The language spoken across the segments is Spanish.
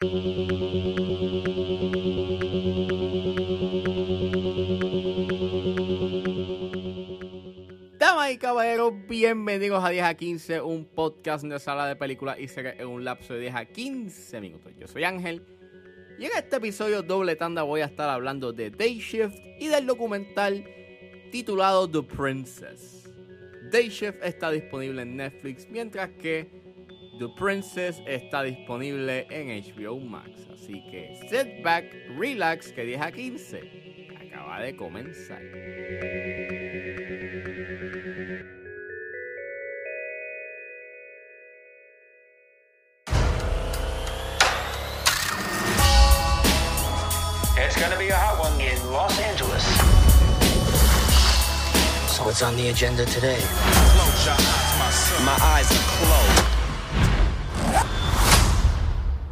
Damas y caballeros, bienvenidos a 10 a 15, un podcast de sala de películas y series en un lapso de 10 a 15 minutos. Yo soy Ángel y en este episodio doble tanda voy a estar hablando de Day Shift y del documental titulado The Princess. Day Shift está disponible en Netflix, mientras que The Princess está disponible en HBO Max. Así que sit back, relax, que 10 a 15 acaba de comenzar. It's going to be a hot one in Los Angeles. So what's on the agenda today? My eyes are closed.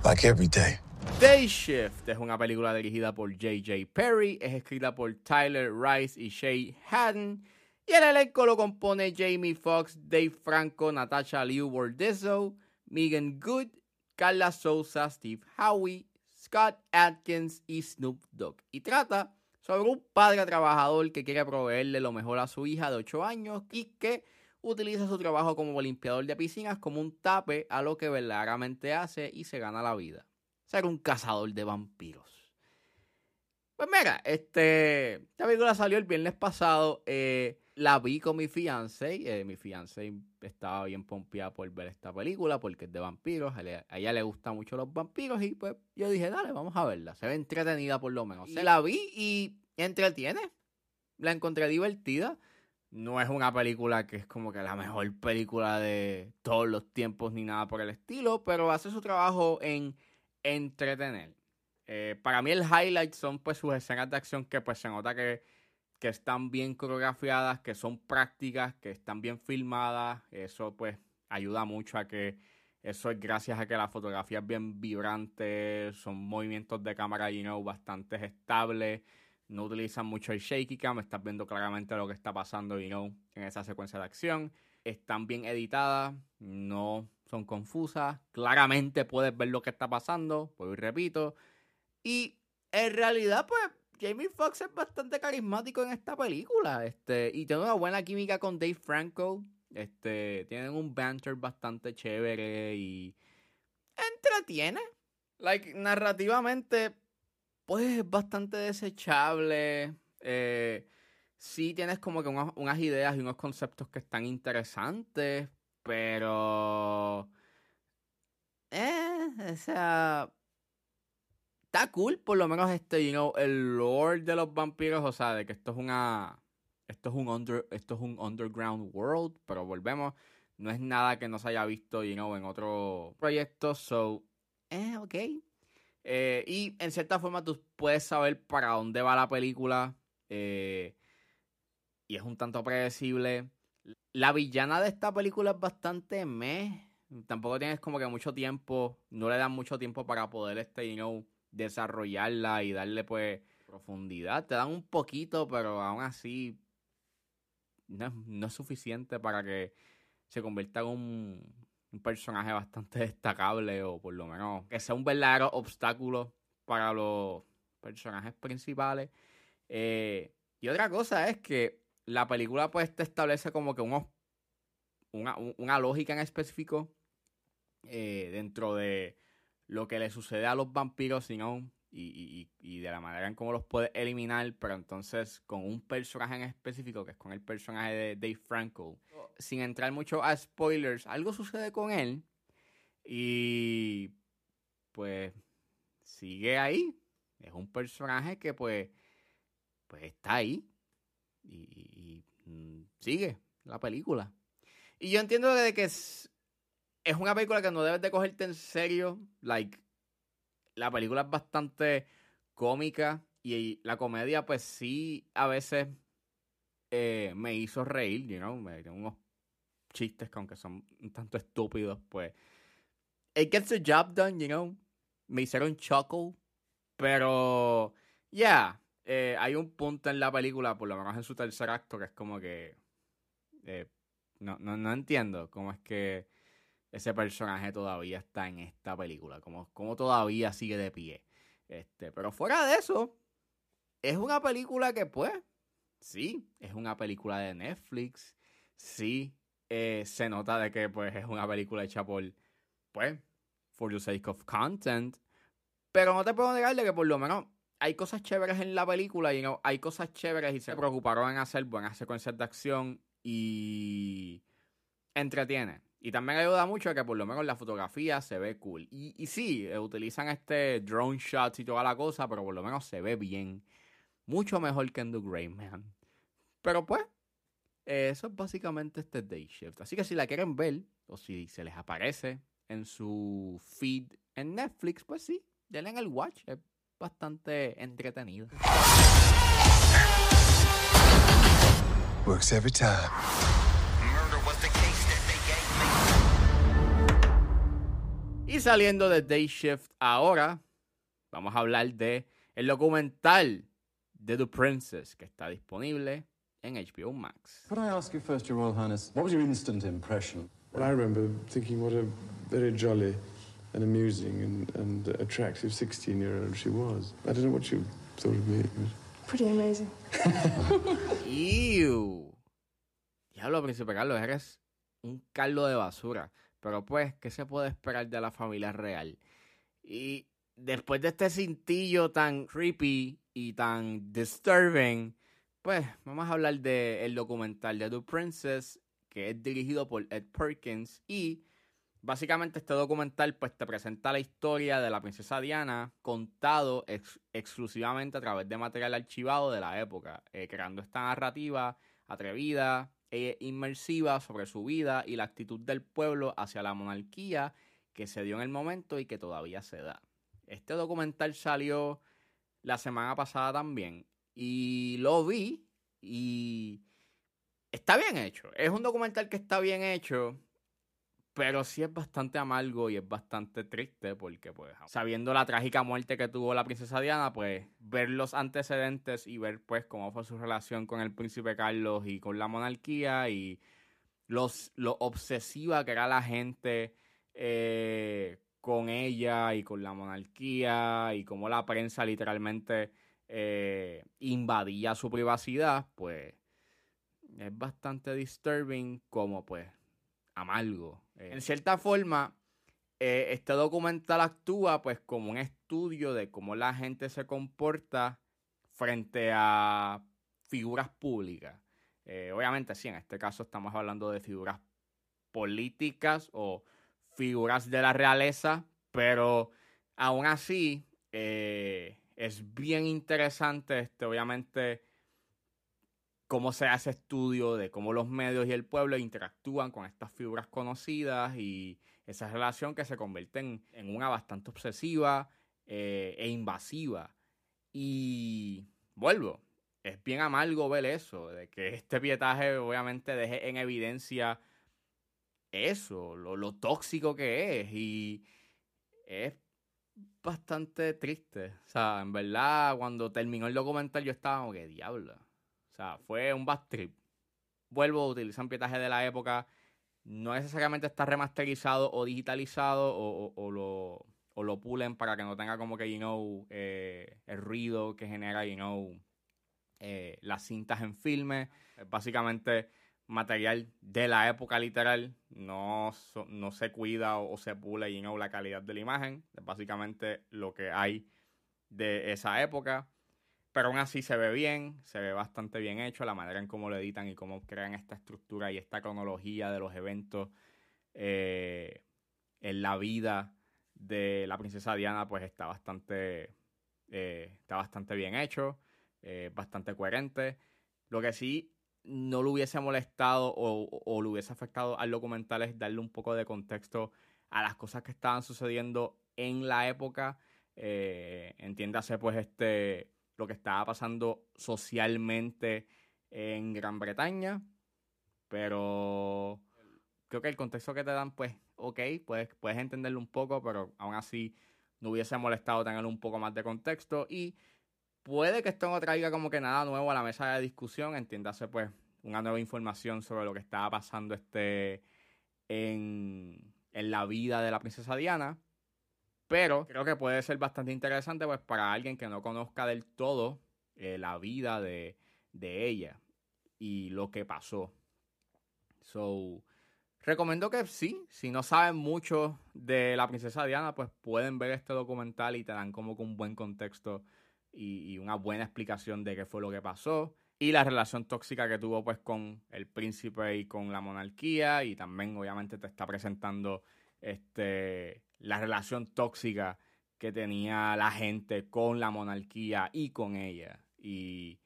Every day. Day Shift es una película dirigida por J.J. Perry, es escrita por Tyler Rice y Shay Haddon, y el elenco lo compone Jamie Foxx, Dave Franco, Natasha Liu Bordizzo, Megan Good, Carla Souza, Steve Howie, Scott Atkins y Snoop Dogg. Y trata sobre un padre trabajador que quiere proveerle lo mejor a su hija de 8 años y que utiliza su trabajo como limpiador de piscinas como un tape a lo que verdaderamente hace y se gana la vida. Ser un cazador de vampiros. Pues mira, este, esta película salió el viernes pasado. eh, la vi con mi fiance. eh, mi fiance estaba bien pompeada por ver esta película porque es de vampiros. A, le- a ella le gustan mucho los vampiros y pues yo dije, dale, vamos a verla. Se ve entretenida por lo menos. Se la vi y entretiene. La encontré divertida. No es una película que es como que la mejor película de todos los tiempos ni nada por el estilo, pero hace su trabajo en entretener. Eh, para mí el highlight son pues sus escenas de acción que pues se nota que, que están bien coreografiadas, que son prácticas, que están bien filmadas. Eso pues ayuda mucho a que eso es gracias a que la fotografía es bien vibrante, son movimientos de cámara, you know, bastante estables. No utilizan mucho el shaky cam, estás viendo claramente lo que está pasando, you know, en esa secuencia de acción. Están bien editadas, no son confusas. Claramente puedes ver lo que está pasando, pues repito. Y en realidad, pues, Jamie Foxx es bastante carismático en esta película. Este, y tiene una buena química con Dave Franco. Este, tienen un banter bastante chévere y entretiene. Like, narrativamente, pues es bastante desechable. Eh, sí tienes como que unas, ideas y unos conceptos que están interesantes, pero... Eh, o sea... Está cool, por lo menos este, you know, el lore de los vampiros, o sea, de que esto es una... Esto es un under, esto es un underground world, pero volvemos, no es nada que no se haya visto, you know, en otro proyecto, so, eh, ok. Eh, y en cierta forma tú puedes saber para dónde va la película. eh, y es un tanto predecible. La villana de esta película es bastante meh. Tampoco tienes como que mucho tiempo. No le dan mucho tiempo para poder, este, you know, desarrollarla y darle, pues, profundidad. Te dan un poquito, pero aún así no no es suficiente para que se convierta en un, un personaje bastante destacable o por lo menos que sea un verdadero obstáculo para los personajes principales. Eh, y otra cosa es que la película pues te establece como que unos, una, un- una lógica en específico eh, dentro de lo que le sucede a los vampiros, sino y, y- y de la manera en cómo los puede eliminar, pero entonces con un personaje en específico, que es con el personaje de Dave Franco. Sin entrar mucho a spoilers, algo sucede con él y pues sigue ahí. Es un personaje que pues, pues está ahí y, y- y, mm, sigue la película. Y yo entiendo de que es, es una película que no debes de cogerte en serio. Like, la película es bastante cómica y la comedia pues sí a veces eh, me hizo reír, you know, me dio unos chistes que aunque son un tanto estúpidos, pues it gets the job done, you know. Me hicieron chuckle, pero yeah, hay un punto en la película, por lo menos en su tercer acto, que es como que eh, no, no, no entiendo cómo es que ese personaje todavía está en esta película, como, como todavía sigue de pie. Este, pero fuera de eso, es una película que pues, sí, es una película de Netflix, sí, eh, se nota de que pues es una película hecha por, pues, for the sake of content, pero no te puedo negar de que por lo menos hay cosas chéveres en la película y no, hay cosas chéveres y se preocuparon en hacer buenas secuencias de acción y entretiene. Y también ayuda mucho a que por lo menos la fotografía se ve cool. Y, y sí, eh, utilizan este drone shots y toda la cosa, pero por lo menos se ve bien. Mucho mejor que en The Grey Man. Pero pues, eso es básicamente este Day Shift. Así que si la quieren ver, o si se les aparece en su feed en Netflix, pues sí, denle el watch. Es bastante entretenido. Works every time. Murder was the case that they. Y saliendo de Day Shift ahora, vamos a hablar de el documental de The Princess que está disponible en HBO Max. Could I ask you first, Your Royal Highness, what was your instant impression? Well, I remember thinking what a very jolly and amusing and, and attractive 16 year old she was. I don't know what you thought of me. but- Pretty amazing. Ew. Diablo, Príncipe Carlos, eres un caldo de basura. Pero pues, ¿qué se puede esperar de la familia real? Y después de este cintillo tan creepy y tan disturbing, pues vamos a hablar del documental de The Princess, que es dirigido por Ed Perkins. Y básicamente este documental pues te presenta la historia de la princesa Diana contado ex- exclusivamente a través de material archivado de la época, eh, creando esta narrativa atrevida e inmersiva sobre su vida y la actitud del pueblo hacia la monarquía que se dio en el momento y que todavía se da. Este documental salió la semana pasada también y lo vi y está bien hecho. Es un documental que está bien hecho, pero sí es bastante amargo y es bastante triste porque, pues, sabiendo la trágica muerte que tuvo la princesa Diana, pues, ver los antecedentes y ver, pues, cómo fue su relación con el príncipe Carlos y con la monarquía y los, lo obsesiva que era la gente eh, con ella y con la monarquía y cómo la prensa literalmente eh, invadía su privacidad, pues, es bastante disturbing como, pues, amargo. Eh, en cierta forma, eh, este documental actúa pues como un estudio de cómo la gente se comporta frente a figuras públicas. Eh, obviamente, sí, en este caso estamos hablando de figuras políticas o figuras de la realeza, pero aún así es bien interesante, este, obviamente, cómo se hace estudio de cómo los medios y el pueblo interactúan con estas figuras conocidas y esa relación que se convierte en, una bastante obsesiva eh, e invasiva. Y vuelvo, es bien amargo ver eso, de que este pietaje obviamente deje en evidencia eso, lo, lo tóxico que es y es bastante triste. O sea, en verdad, cuando terminó el documental yo estaba como que diablo. O sea, fue un bad trip. Vuelvo, utilizan pietaje de la época. No necesariamente está remasterizado o digitalizado o, o- lo, o lo pulen para que no tenga como que, you eh, el ruido que genera, you eh, las cintas en filme. Básicamente material de la época literal. No, no se cuida o, se pule, you la calidad de la imagen. Es básicamente lo que hay de esa época. Pero aún así se ve bien, se ve bastante bien hecho, la manera en cómo lo editan y cómo crean esta estructura y esta cronología de los eventos eh, en la vida de la princesa Diana, pues está bastante, eh, está bastante bien hecho, eh, bastante coherente. Lo que sí no le hubiese molestado o, o le hubiese afectado al documental es darle un poco de contexto a las cosas que estaban sucediendo en la época. Entiéndase, pues, este lo que estaba pasando socialmente en Gran Bretaña. Pero creo que el contexto que te dan, pues, ok, puedes, puedes entenderlo un poco, pero aún así no hubiese molestado tener un poco más de contexto. Y puede que esto no traiga como que nada nuevo a la mesa de discusión, entiéndase, pues, una nueva información sobre lo que estaba pasando este en, en la vida de la princesa Diana. Pero creo que puede ser bastante interesante pues para alguien que no conozca del todo eh, la vida de, de ella y lo que pasó. So, recomiendo que sí, si no saben mucho de la princesa Diana, pues pueden ver este documental y te dan como que un buen contexto y, y una buena explicación de qué fue lo que pasó y la relación tóxica que tuvo pues con el príncipe y con la monarquía y también obviamente te está presentando este la relación tóxica que tenía la gente con la monarquía y con ella. Y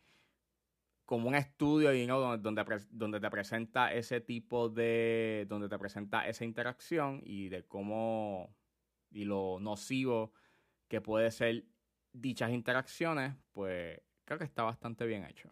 como un estudio you know, donde, donde, donde te presenta ese tipo de donde te presenta esa interacción y de cómo y lo nocivo que puede ser dichas interacciones pues creo que está bastante bien hecho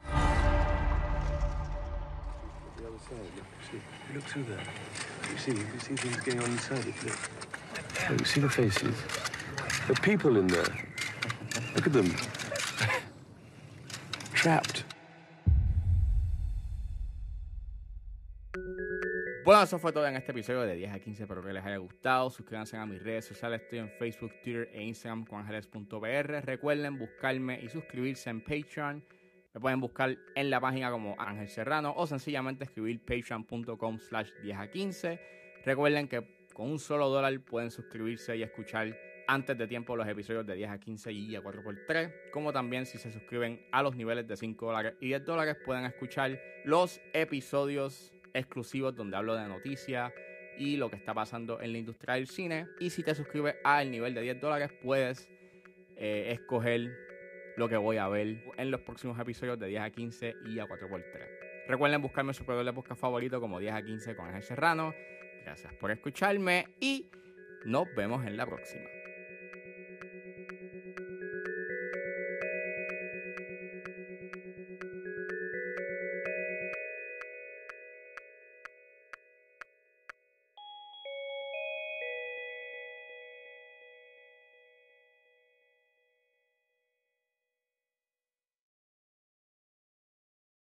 Bueno, eso fue todo en este episodio de 10 a 15. Espero que les haya gustado. Suscríbanse a mis redes sociales. Estoy en Facebook, Twitter e Instagram con ángeles.br. Recuerden buscarme y suscribirse en Patreon. Me pueden buscar en la página como Ángel Serrano o sencillamente escribir patreon.com slash 10 a 15. Recuerden que con un solo dólar pueden suscribirse y escuchar antes de tiempo los episodios de 10 a 15 y a 4x3. Como también si se suscriben a los niveles de 5 dólares y 10 dólares pueden escuchar los episodios exclusivos donde hablo de noticias y lo que está pasando en la industria del cine. Y si te suscribes al nivel de 10 dólares puedes eh, escoger lo que voy a ver en los próximos episodios de 10 a 15 y a 4x3. Recuerden buscarme su proveedor de podcast favorito como 10 a 15 con Ángel Serrano. Gracias por escucharme y nos vemos en la próxima.